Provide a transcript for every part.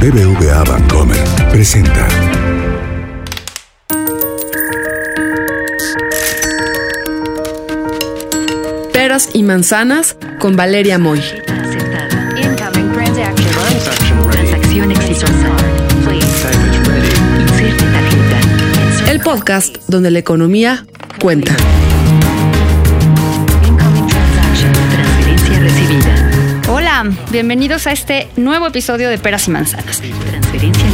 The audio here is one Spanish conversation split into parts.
BBVA Bancomer presenta. Peras y manzanas con Valeria Moy. El podcast donde la economía cuenta. Bienvenidos a este nuevo episodio de Peras y Manzanas. Transferencia.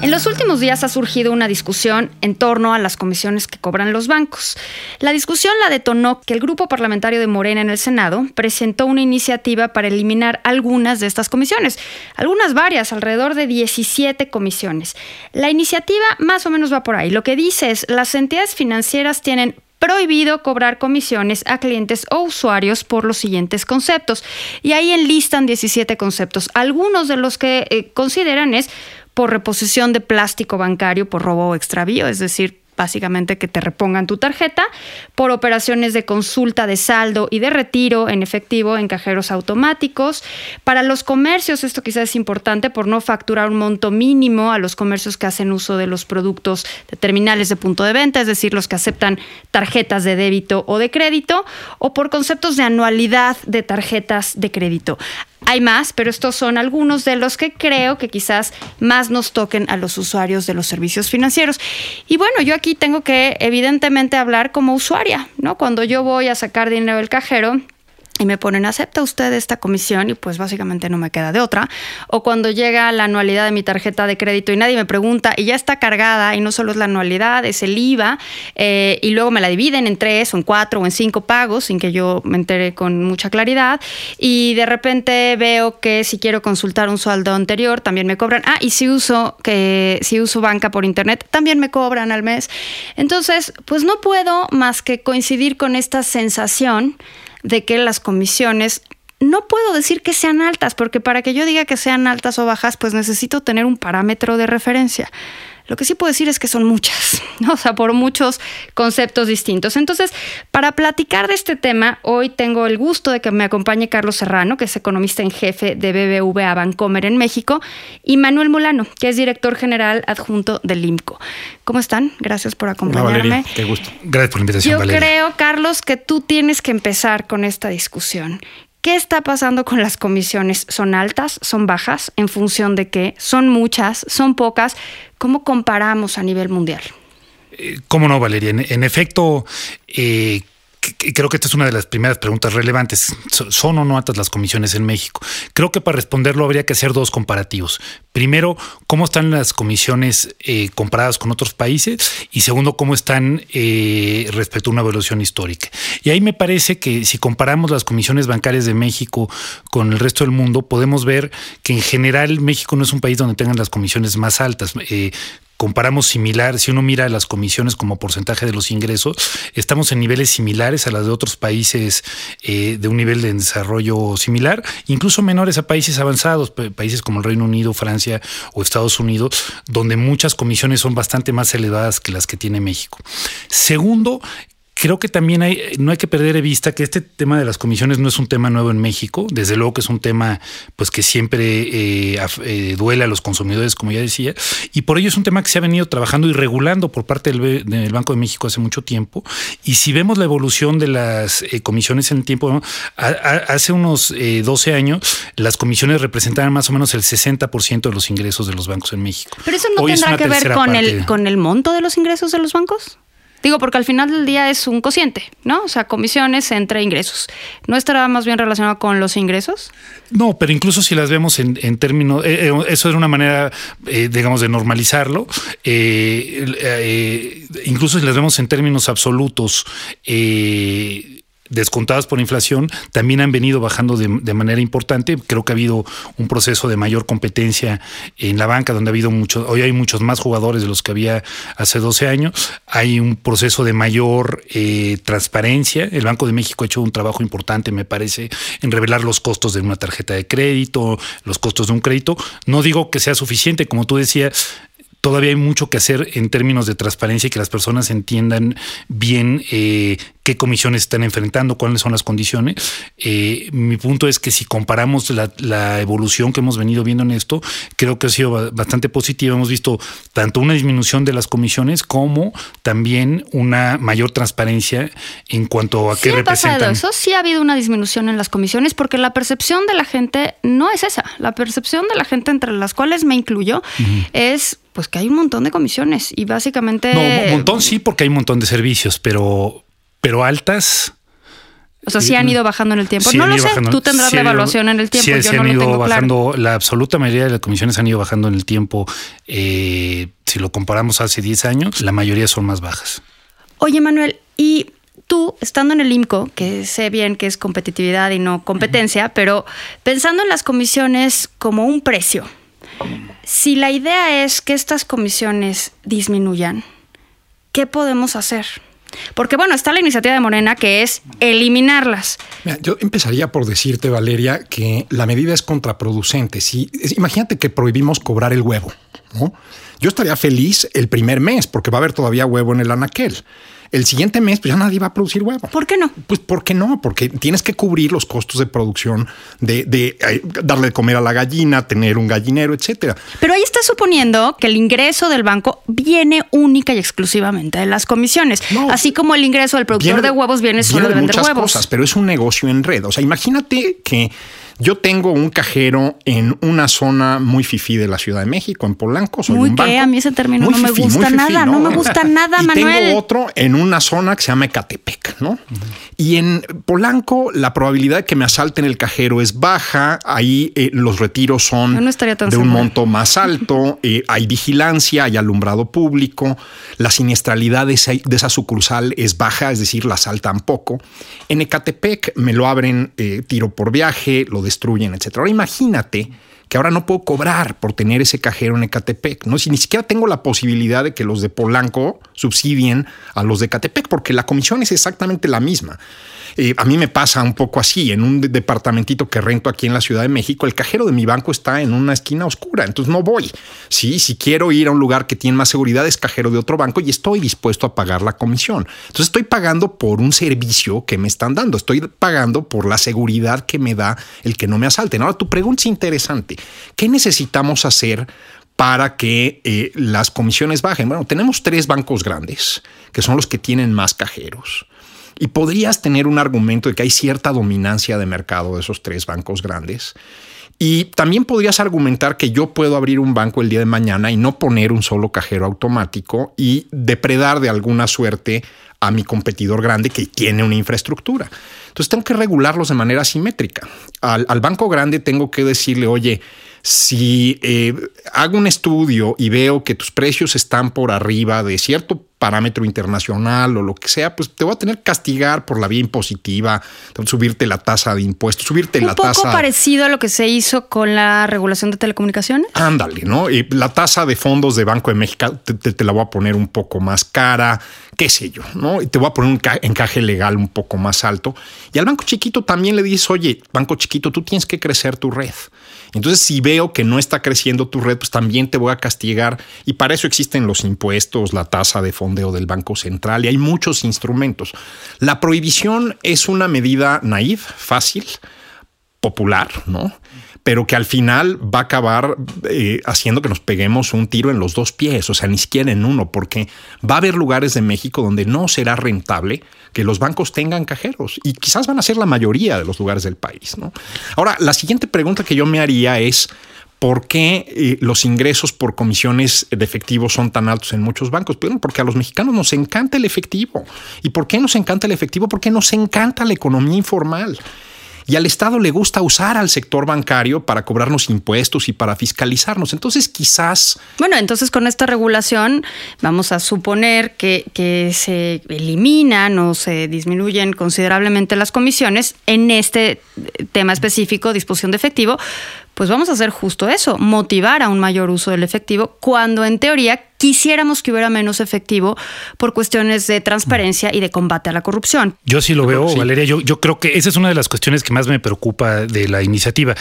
En los últimos días ha surgido una discusión en torno a las comisiones que cobran los bancos. La discusión la detonó que el grupo parlamentario de Morena en el Senado presentó una iniciativa para eliminar algunas de estas comisiones, algunas varias, alrededor de 17 comisiones. La iniciativa más o menos va por ahí. Lo que dice es, las entidades financieras tienen prohibido cobrar comisiones a clientes o usuarios por los siguientes conceptos. Y ahí enlistan 17 conceptos. Algunos de los que eh, consideran es por reposición de plástico bancario por robo o extravío, es decir, básicamente que te repongan tu tarjeta, por operaciones de consulta de saldo y de retiro en efectivo en cajeros automáticos. Para los comercios, esto quizás es importante por no facturar un monto mínimo a los comercios que hacen uso de los productos de terminales de punto de venta, es decir, los que aceptan tarjetas de débito o de crédito, o por conceptos de anualidad de tarjetas de crédito. Hay más, pero estos son algunos de los que creo que quizás más nos toquen a los usuarios de los servicios financieros. Y bueno, yo aquí tengo que evidentemente hablar como usuaria, ¿no? Cuando yo voy a sacar dinero del cajero, y me ponen, ¿acepta usted esta comisión? Y pues básicamente no me queda de otra. O cuando llega la anualidad de mi tarjeta de crédito y nadie me pregunta y ya está cargada y no solo es la anualidad, es el IVA eh, y luego me la dividen en tres o en cuatro o en cinco pagos sin que yo me entere con mucha claridad. Y de repente veo que si quiero consultar un saldo anterior también me cobran. Ah, y si uso, que, si uso banca por internet también me cobran al mes. Entonces, pues no puedo más que coincidir con esta sensación de que las comisiones no puedo decir que sean altas, porque para que yo diga que sean altas o bajas, pues necesito tener un parámetro de referencia. Lo que sí puedo decir es que son muchas, ¿no? o sea, por muchos conceptos distintos. Entonces, para platicar de este tema, hoy tengo el gusto de que me acompañe Carlos Serrano, que es economista en jefe de BBVA Bancomer en México, y Manuel Mulano, que es director general adjunto del IMCO. ¿Cómo están? Gracias por Hola, acompañarme. Valeria, qué gusto. Gracias por la invitación, Yo Valeria. creo, Carlos, que tú tienes que empezar con esta discusión. ¿Qué está pasando con las comisiones? ¿Son altas? ¿Son bajas? ¿En función de qué? ¿Son muchas? ¿Son pocas? ¿Cómo comparamos a nivel mundial? Eh, ¿Cómo no, Valeria? En, en efecto, eh, creo que esta es una de las primeras preguntas relevantes. So- ¿Son o no altas las comisiones en México? Creo que para responderlo habría que hacer dos comparativos. Primero, cómo están las comisiones eh, comparadas con otros países y segundo, cómo están eh, respecto a una evaluación histórica. Y ahí me parece que si comparamos las comisiones bancarias de México con el resto del mundo, podemos ver que en general México no es un país donde tengan las comisiones más altas. Eh, comparamos similar, si uno mira las comisiones como porcentaje de los ingresos, estamos en niveles similares a las de otros países eh, de un nivel de desarrollo similar, incluso menores a países avanzados, pa- países como el Reino Unido, Francia o Estados Unidos, donde muchas comisiones son bastante más elevadas que las que tiene México. Segundo, Creo que también hay, no hay que perder de vista que este tema de las comisiones no es un tema nuevo en México. Desde luego que es un tema pues que siempre eh, eh, duele a los consumidores, como ya decía, y por ello es un tema que se ha venido trabajando y regulando por parte del, Banco de México hace mucho tiempo. Y si vemos la evolución de las eh, comisiones en el tiempo, ¿no? A- a- hace unos eh, 12 años las comisiones representaban más o menos el 60% de los ingresos de los bancos en México. Pero eso no Hoy tendrá que ver tercera con parte. el, con el monto de los ingresos de los bancos. Digo, porque al final del día es un cociente, ¿no? O sea, comisiones entre ingresos. ¿No estará más bien relacionado con los ingresos? No, pero incluso si las vemos en, en términos, eh, eh, eso es una manera, eh, digamos, de normalizarlo. Eh, incluso si las vemos en términos absolutos, eh, descontadas por inflación, también han venido bajando de, manera importante. Creo que ha habido un proceso de mayor competencia en la banca, donde ha habido muchos, hoy hay muchos más jugadores de los que había hace 12 años. Hay un proceso de mayor eh, transparencia. El Banco de México ha hecho un trabajo importante, me parece, en revelar los costos de una tarjeta de crédito, los costos de un crédito. No digo que sea suficiente, como tú decías, todavía hay mucho que hacer en términos de transparencia y que las personas entiendan bien eh, qué comisiones están enfrentando, cuáles son las condiciones. Eh, mi punto es que si comparamos la, la, evolución que hemos venido viendo en esto, creo que ha sido bastante positiva. Hemos visto tanto una disminución de las comisiones como también una mayor transparencia en cuanto a sí qué ha representan. Pasado eso sí ha habido una disminución en las comisiones porque la percepción de la gente no es esa. La percepción de la gente, entre las cuales me incluyo, uh -huh. es pues que hay un montón de comisiones y básicamente... No, un montón sí, porque hay un montón de servicios, pero, pero altas... O sea, sí han ido bajando en el tiempo. Sí no lo sé, bajando, tú tendrás sí la evaluación en el tiempo. Sí, yo sí no han lo ido tengo bajando, claro. la absoluta mayoría de las comisiones han ido bajando en el tiempo. Eh, si lo comparamos hace 10 años, la mayoría son más bajas. Oye, Manuel, y tú, estando en el IMCO, que sé bien que es competitividad y no competencia, uh -huh. pero pensando en las comisiones como un precio, si la idea es que estas comisiones disminuyan, ¿qué podemos hacer? Porque bueno, está la iniciativa de Morena que es eliminarlas. Mira, yo empezaría por decirte, Valeria, que la medida es contraproducente. Si, imagínate que prohibimos cobrar el huevo, ¿no? Yo estaría feliz el primer mes porque va a haber todavía huevo en el anaquel. El siguiente mes, pues ya nadie va a producir huevo. ¿Por qué no? Pues ¿por qué no? Porque tienes que cubrir los costos de producción, de, de eh, darle de comer a la gallina, tener un gallinero, etcétera. Pero ahí está suponiendo que el ingreso del banco viene única y exclusivamente de las comisiones. No, Así como el ingreso del productor viene, de huevos viene solo viene de vender muchas huevos. cosas, pero es un negocio en red. O sea, imagínate que yo tengo un cajero en una zona muy fifí de la Ciudad de México, en Polanco. Soy muy un banco. que a mí ese término muy no me gusta nada, no, me gusta nada, y Manuel. Tengo otro en una zona que se llama Ecatepec, ¿no? Uh -huh. Y en Polanco la probabilidad de que me asalten el cajero es baja. Ahí eh, los retiros son no de un monto más alto. Eh, hay vigilancia, hay alumbrado público. La siniestralidad de esa, de esa, sucursal es baja, es decir, la asaltan poco. En Ecatepec me lo abren eh, tiro por viaje, lo destruyen, etcétera. Ahora imagínate que ahora no puedo cobrar por tener ese cajero en Ecatepec, ¿no? Si ni siquiera tengo la posibilidad de que los de Polanco subsidien a los de Ecatepec, porque la comisión es exactamente la misma. A mí me pasa un poco así, en un departamentito que rento aquí en la Ciudad de México, el cajero de mi banco está en una esquina oscura, entonces no voy. Sí, si quiero ir a un lugar que tiene más seguridad, es cajero de otro banco y estoy dispuesto a pagar la comisión. Entonces estoy pagando por un servicio que me están dando, estoy pagando por la seguridad que me da el que no me asalten. Ahora, tu pregunta es interesante. ¿Qué necesitamos hacer para que eh, las comisiones bajen? Bueno, tenemos tres bancos grandes, que son los que tienen más cajeros. Y podrías tener un argumento de que hay cierta dominancia de mercado de esos tres bancos grandes. Y también podrías argumentar que yo puedo abrir un banco el día de mañana y no poner un solo cajero automático y depredar de alguna suerte a mi competidor grande que tiene una infraestructura. Entonces tengo que regularlos de manera simétrica. Al, al banco grande tengo que decirle, oye, si eh, hago un estudio y veo que tus precios están por arriba de cierto parámetro internacional o lo que sea, pues te voy a tener que castigar por la vía impositiva, subirte la tasa de impuestos, subirte un la poco tasa. parecido a lo que se hizo con la regulación de telecomunicaciones. Ándale, ¿no? La tasa de fondos de Banco de México te, te, te, la voy a poner un poco más cara, qué sé yo, ¿no? Te voy a poner un encaje legal un poco más alto. Y al banco chiquito también le dices, oye, banco chiquito, tú tienes que crecer tu red. Entonces, si veo que no está creciendo tu red, pues también te voy a castigar. Y para eso existen los impuestos, la tasa de fondeo del Banco Central y hay muchos instrumentos. La prohibición es una medida naif, fácil, popular, ¿no? Pero que al final va a acabar eh, haciendo que nos peguemos un tiro en los dos pies, o sea, ni siquiera en uno, porque va a haber lugares de México donde no será rentable que los bancos tengan cajeros y quizás van a ser la mayoría de los lugares del país, ¿no? Ahora, la siguiente pregunta que yo me haría es, ¿Por qué eh, los ingresos por comisiones de efectivo son tan altos en muchos bancos? Bueno, porque a los mexicanos nos encanta el efectivo. ¿Y por qué nos encanta el efectivo? Porque nos encanta la economía informal. Y al Estado le gusta usar al sector bancario para cobrarnos impuestos y para fiscalizarnos. Entonces, quizás. Bueno, entonces con esta regulación vamos a suponer que, se eliminan o se disminuyen considerablemente las comisiones en este tema específico, disposición de efectivo. Pues vamos a hacer justo eso, motivar a un mayor uso del efectivo, cuando en teoría quisiéramos que hubiera menos efectivo por cuestiones de transparencia y de combate a la corrupción. Yo sí lo veo, Sí. Valeria. Yo, yo creo que esa es una de las cuestiones que más me preocupa de la iniciativa.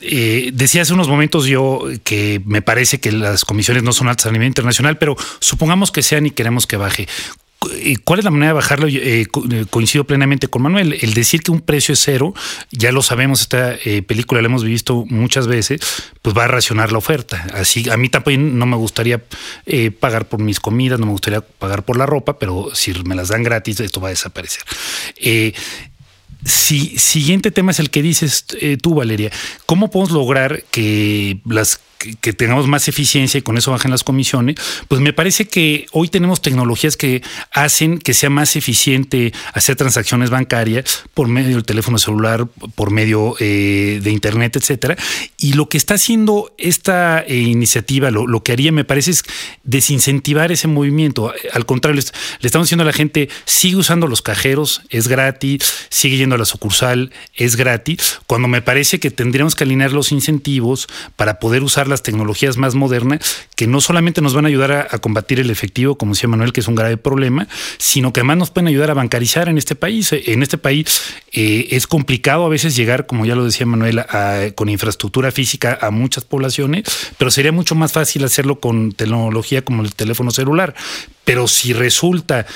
Eh, decía hace unos momentos yo que me parece que las comisiones no son altas a nivel internacional, pero supongamos que sean y queremos que baje. Eh, ¿Cuál es la manera de bajarlo? Eh, eh, coincido plenamente con Manuel. El decir que un precio es cero, ya lo sabemos, esta película la hemos visto muchas veces, pues va a racionar la oferta. Así, a mí tampoco no me gustaría pagar por mis comidas, no me gustaría pagar por la ropa, pero si me las dan gratis, esto va a desaparecer. Si, siguiente tema es el que dices tú, Valeria. ¿Cómo podemos lograr que las que, tengamos más eficiencia y con eso bajen las comisiones? Pues me parece que hoy tenemos tecnologías que hacen que sea más eficiente hacer transacciones bancarias por medio del teléfono celular, por medio eh, de internet, etcétera. Y lo que está haciendo esta eh, iniciativa, lo, que haría, me parece, es desincentivar ese movimiento. Al contrario, le, estamos diciendo a la gente, sigue usando los cajeros, es gratis, sigue yendo a la sucursal, es gratis, cuando me parece que tendríamos que alinear los incentivos para poder las tecnologías más modernas, que no solamente nos van a ayudar a, combatir el efectivo, como decía Manuel, que es un grave problema, sino que además nos pueden ayudar a bancarizar en este país. En este país eh, es complicado a veces llegar, como ya lo decía Manuel, con infraestructura física a muchas poblaciones, pero sería mucho más fácil hacerlo con tecnología como el teléfono celular. Pero si resulta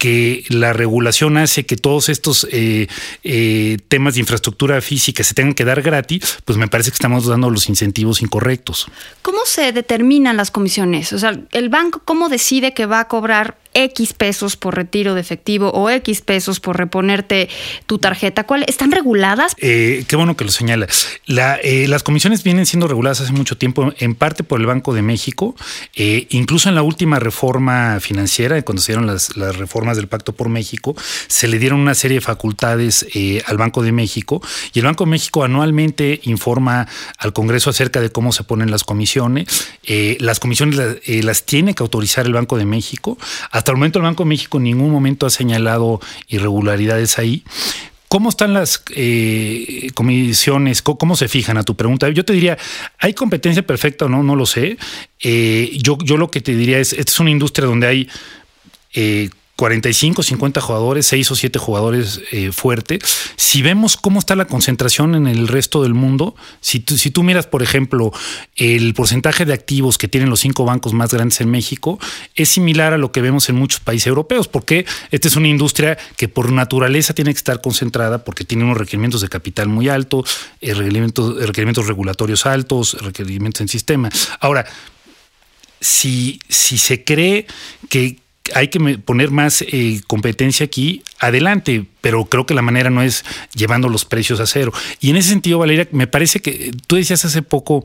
que la regulación hace que todos estos eh, eh, temas de infraestructura física se tengan que dar gratis, pues me parece que estamos dando los incentivos incorrectos. ¿Cómo se determinan las comisiones? O sea, el banco, ¿cómo decide que va a cobrar X pesos por retiro de efectivo o X pesos por reponerte tu tarjeta? ¿Cuál, ¿Están reguladas? Eh, qué bueno que lo señala. La, eh, las comisiones vienen siendo reguladas hace mucho tiempo, en parte por el Banco de México, eh, incluso en la última reforma financiera, cuando se dieron las, las reformas del Pacto por México, se le dieron una serie de facultades eh, al Banco de México y el Banco de México anualmente informa al Congreso acerca de cómo se ponen las comisiones. Las comisiones la- eh, las tiene que autorizar el Banco de México. Hasta el momento el Banco de México en ningún momento ha señalado irregularidades ahí. ¿Cómo están las eh, comisiones? ¿Cómo, se fijan a tu pregunta? Yo te diría, ¿hay competencia perfecta o no? No lo sé. Eh, yo, yo lo que te diría es, esta es una industria donde hay eh, 45, 50 jugadores, 6 o 7 jugadores eh, fuertes. Si vemos cómo está la concentración en el resto del mundo, si tú, si tú miras, por ejemplo, el porcentaje de activos que tienen los cinco bancos más grandes en México, es similar a lo que vemos en muchos países europeos, porque esta es una industria que por naturaleza tiene que estar concentrada porque tiene unos requerimientos de capital muy altos, eh, requerimientos, requerimientos regulatorios altos, requerimientos en sistema. Ahora, si, si se cree que hay que poner más eh, competencia aquí, adelante, pero creo que la manera no es llevando los precios a cero. Y en ese sentido, Valeria, me parece que tú decías hace poco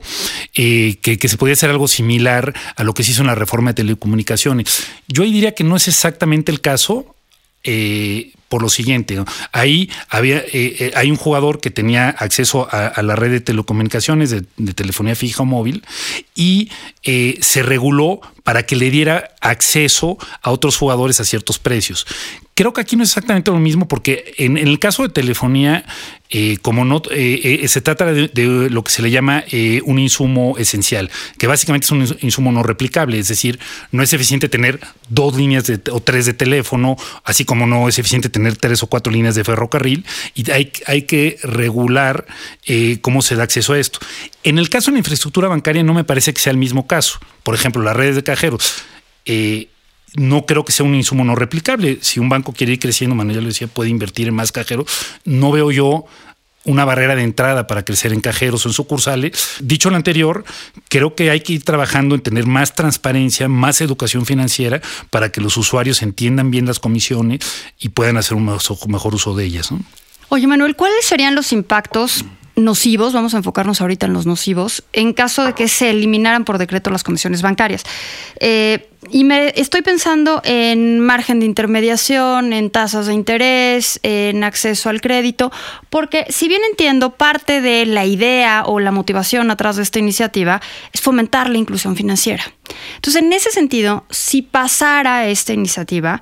eh, que, que se podía hacer algo similar a lo que se hizo en la reforma de telecomunicaciones. Yo ahí diría que no es exactamente el caso. eh, por lo siguiente, ahí había, eh, eh, hay un jugador que tenía acceso a, la red de telecomunicaciones, de, telefonía fija o móvil, y eh, se reguló para que le diera acceso a otros jugadores a ciertos precios. Creo que aquí no es exactamente lo mismo porque en, el caso de telefonía, eh, como no eh, se trata de, lo que se le llama un insumo esencial, que básicamente es un ins- insumo no replicable, es decir, no es eficiente tener dos líneas o tres de teléfono, así como no es eficiente tener tres o cuatro líneas de ferrocarril, y hay, hay que regular eh, cómo se da acceso a esto. En el caso de la infraestructura bancaria no me parece que sea el mismo caso. Por ejemplo, las redes de cajeros. eh, no creo que sea un insumo no replicable. Si un banco quiere ir creciendo, Manuel ya lo decía, puede invertir en más cajeros. No veo yo una barrera de entrada para crecer en cajeros o en sucursales. Dicho lo anterior, creo que hay que ir trabajando en tener más transparencia, más educación financiera para que los usuarios entiendan bien las comisiones y puedan hacer un mejor uso de ellas. ¿no? Oye, Manuel, ¿cuáles serían los impactos nocivos, vamos a enfocarnos ahorita en los nocivos, en caso de que se eliminaran por decreto las comisiones bancarias? Eh, y me estoy pensando en margen de intermediación, en tasas de interés, en acceso al crédito, porque si bien entiendo, parte de la idea o la motivación atrás de esta iniciativa es fomentar la inclusión financiera. Entonces, en ese sentido, si pasara esta iniciativa,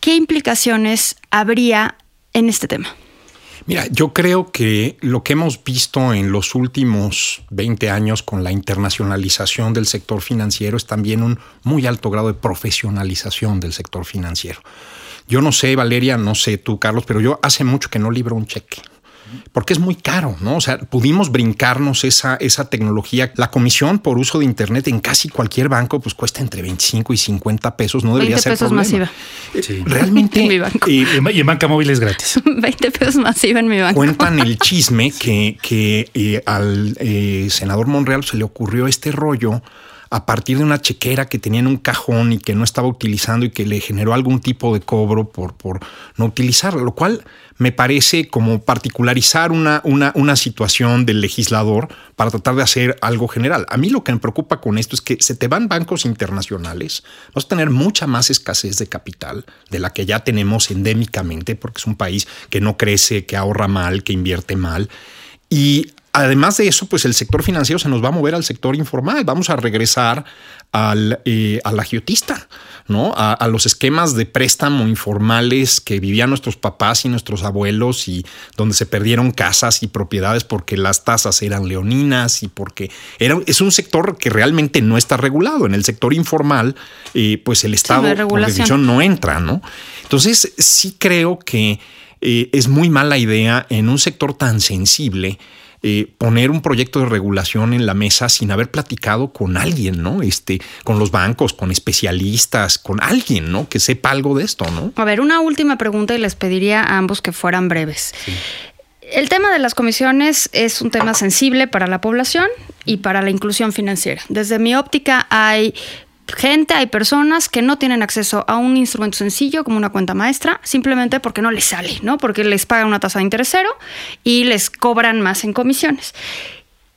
¿qué implicaciones habría en este tema? Mira, yo creo que lo que hemos visto en los últimos 20 años con la internacionalización del sector financiero es también un muy alto grado de profesionalización del sector financiero. Yo no sé, Valeria, no sé tú, Carlos, pero yo hace mucho que no libro un cheque. Porque es muy caro, ¿no? O sea, pudimos brincarnos esa, esa tecnología. La comisión por uso de Internet en casi cualquier banco, pues cuesta entre 25 y 50 pesos, no debería 20 ser pesos problema. masiva. Sí. Realmente, En mi banco. eh, Y en, y en banca móvil es gratis. 20 pesos masiva en mi banco. cuentan el chisme que, que eh, al eh, senador Monreal se le ocurrió este rollo a partir de una chequera que tenía en un cajón y que no estaba utilizando y que le generó algún tipo de cobro por, por no utilizarla, lo cual me parece como particularizar una, una, una situación del legislador para tratar de hacer algo general. A mí lo que me preocupa con esto es que se te van bancos internacionales, vas a tener mucha más escasez de capital de la que ya tenemos endémicamente, porque es un país que no crece, que ahorra mal, que invierte mal. Y además de eso, pues el sector financiero se nos va a mover al sector informal. Vamos a regresar al, eh, al agiotista, ¿no? A, a los esquemas de préstamo informales que vivían nuestros papás y nuestros abuelos y donde se perdieron casas y propiedades porque las tasas eran leoninas y porque era, es un sector que realmente no está regulado. En el sector informal, eh, pues el Estado hay por definición no entra, ¿no? Entonces, sí creo que eh, es muy mala idea en un sector tan sensible eh, poner un proyecto de regulación en la mesa sin haber platicado con alguien, ¿no? Este, con los bancos, con especialistas, con alguien, ¿no? Que sepa algo de esto, ¿no? A ver, una última pregunta y les pediría a ambos que fueran breves. El tema de las comisiones es un tema sensible para la población y para la inclusión financiera. Desde mi óptica hay gente, hay personas que no tienen acceso a un instrumento sencillo como una cuenta maestra, simplemente porque no les sale, ¿no? Porque les pagan una tasa de interés cero y les cobran más en comisiones.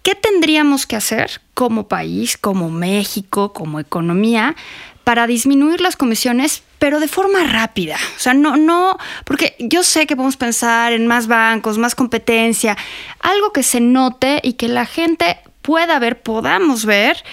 ¿Qué tendríamos que hacer como país, como México, como economía, para disminuir las comisiones, pero de forma rápida? O sea, no, no, porque yo sé que podemos pensar en más bancos, más competencia, algo que se note y que la gente pueda ver, podamos ver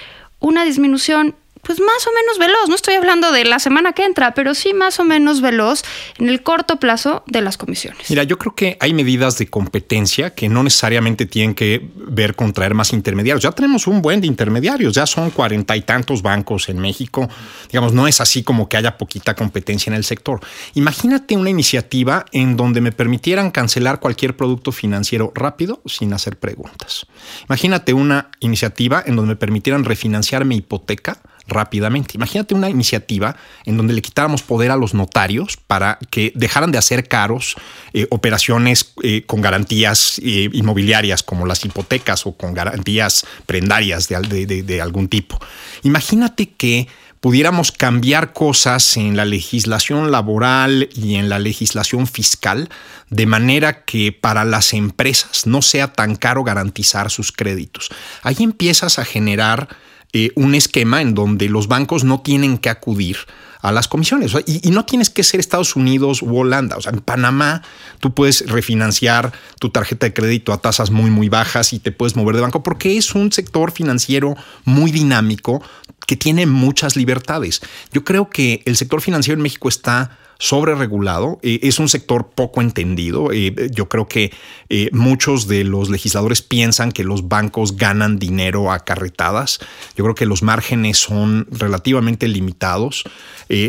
una disminución pues más o menos veloz. No estoy hablando de la semana que entra, pero sí más o menos veloz en el corto plazo de las comisiones. Mira, yo creo que hay medidas de competencia que no necesariamente tienen que ver con traer más intermediarios. Ya tenemos un buen de intermediarios, ya son cuarenta y tantos bancos en México. Digamos, no es así como que haya poquita competencia en el sector. Imagínate una iniciativa en donde me permitieran cancelar cualquier producto financiero rápido sin hacer preguntas. Imagínate una iniciativa en donde me permitieran refinanciar mi hipoteca rápidamente. Imagínate una iniciativa en donde le quitáramos poder a los notarios para que dejaran de hacer caros eh, operaciones eh, con garantías eh, inmobiliarias como las hipotecas o con garantías prendarias de, de, algún tipo. Imagínate que pudiéramos cambiar cosas en la legislación laboral y en la legislación fiscal de manera que para las empresas no sea tan caro garantizar sus créditos. Ahí empiezas a generar eh, un esquema en donde los bancos no tienen que acudir a las comisiones. Y, y, no tienes que ser Estados Unidos u Holanda. O sea, en Panamá tú puedes refinanciar tu tarjeta de crédito a tasas muy, muy bajas y te puedes mover de banco porque es un sector financiero muy dinámico que tiene muchas libertades. Yo creo que el sector financiero en México está sobre regulado, eh, es un sector poco entendido. Eh, yo creo que eh, muchos de los legisladores piensan que los bancos ganan dinero a carretadas. Yo creo que los márgenes son relativamente limitados.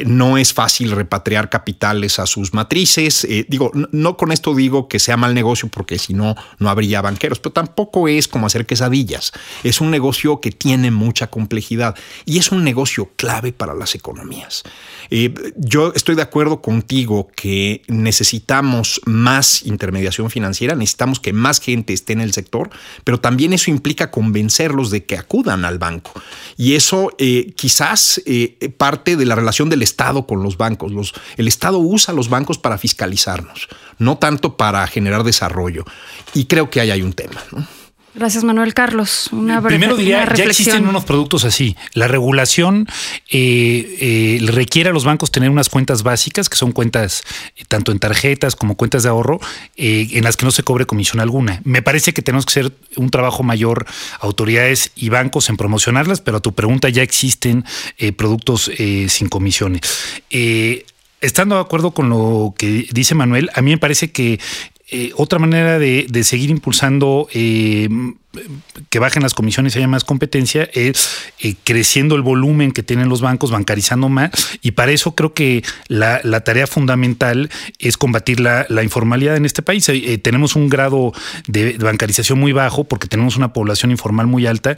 no es fácil repatriar capitales a sus matrices. digo, no, no, con esto digo que sea mal negocio porque si no, no habría banqueros, pero tampoco es como hacer quesadillas. Es un negocio que tiene mucha complejidad y es un negocio clave para las economías. yo estoy de acuerdo contigo que necesitamos más intermediación financiera, necesitamos que más gente esté en el sector, pero también eso implica convencerlos de que acudan al banco. Y eso eh, quizás eh, parte de la relación del Estado con los bancos. El Estado usa los bancos para fiscalizarnos, no tanto para generar desarrollo. Y creo que ahí hay un tema. ¿no? Gracias, Manuel Carlos. Una Primero diría, una ya existen unos productos así. La regulación eh, eh, requiere a los bancos tener unas cuentas básicas, que son cuentas eh, tanto en tarjetas como cuentas de ahorro, eh, en las que no se cobre comisión alguna. Me parece que tenemos que hacer un trabajo mayor, autoridades y bancos, en promocionarlas, pero a tu pregunta ya existen productos sin comisiones. estando de acuerdo con lo que dice Manuel, a mí me parece que eh, otra manera de, seguir impulsando eh, que bajen las comisiones y haya más competencia es eh, creciendo el volumen que tienen los bancos, bancarizando más. Y para eso creo que la, tarea fundamental es combatir la, informalidad en este país. Tenemos un grado de bancarización muy bajo porque tenemos una población informal muy alta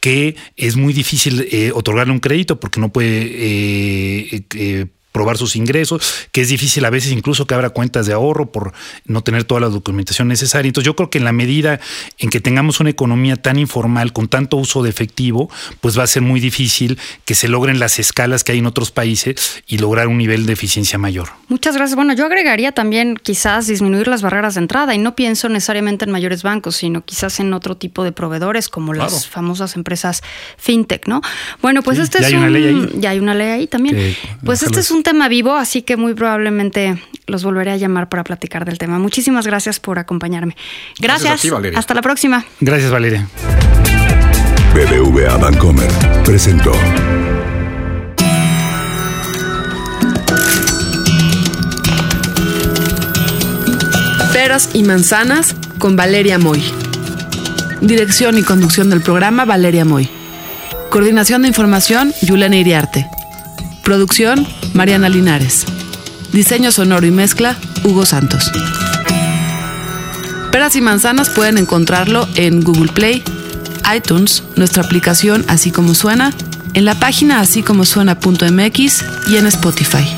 que es muy difícil eh, otorgarle un crédito porque no puede eh, eh, probar sus ingresos, que es difícil a veces incluso que abra cuentas de ahorro por no tener toda la documentación necesaria. Entonces yo creo que en la medida en que tengamos una economía tan informal, con tanto uso de efectivo, pues va a ser muy difícil que se logren las escalas que hay en otros países y lograr un nivel de eficiencia mayor. Muchas gracias. Bueno, yo agregaría también quizás disminuir las barreras de entrada y no pienso necesariamente en mayores bancos, sino quizás en otro tipo de proveedores como las famosas empresas fintech, ¿no? Bueno, pues Sí, este ya es hay una un ley ahí. ya hay una ley ahí también. Que pues este es un tema vivo, así que muy probablemente los volveré a llamar para platicar del tema. Muchísimas gracias por acompañarme. Gracias Gracias. a ti, Valeria. Hasta la próxima. Gracias, Valeria. BBVA Bancomer presentó Peras y manzanas con Valeria Moy. Dirección y conducción del programa Valeria Moy. Coordinación de información Yulena Iriarte. Producción Mariana Linares. Diseño sonoro y mezcla Hugo Santos. Peras y manzanas pueden encontrarlo en Google Play, iTunes, nuestra aplicación Así como suena, en la página así como suena.mx y en Spotify.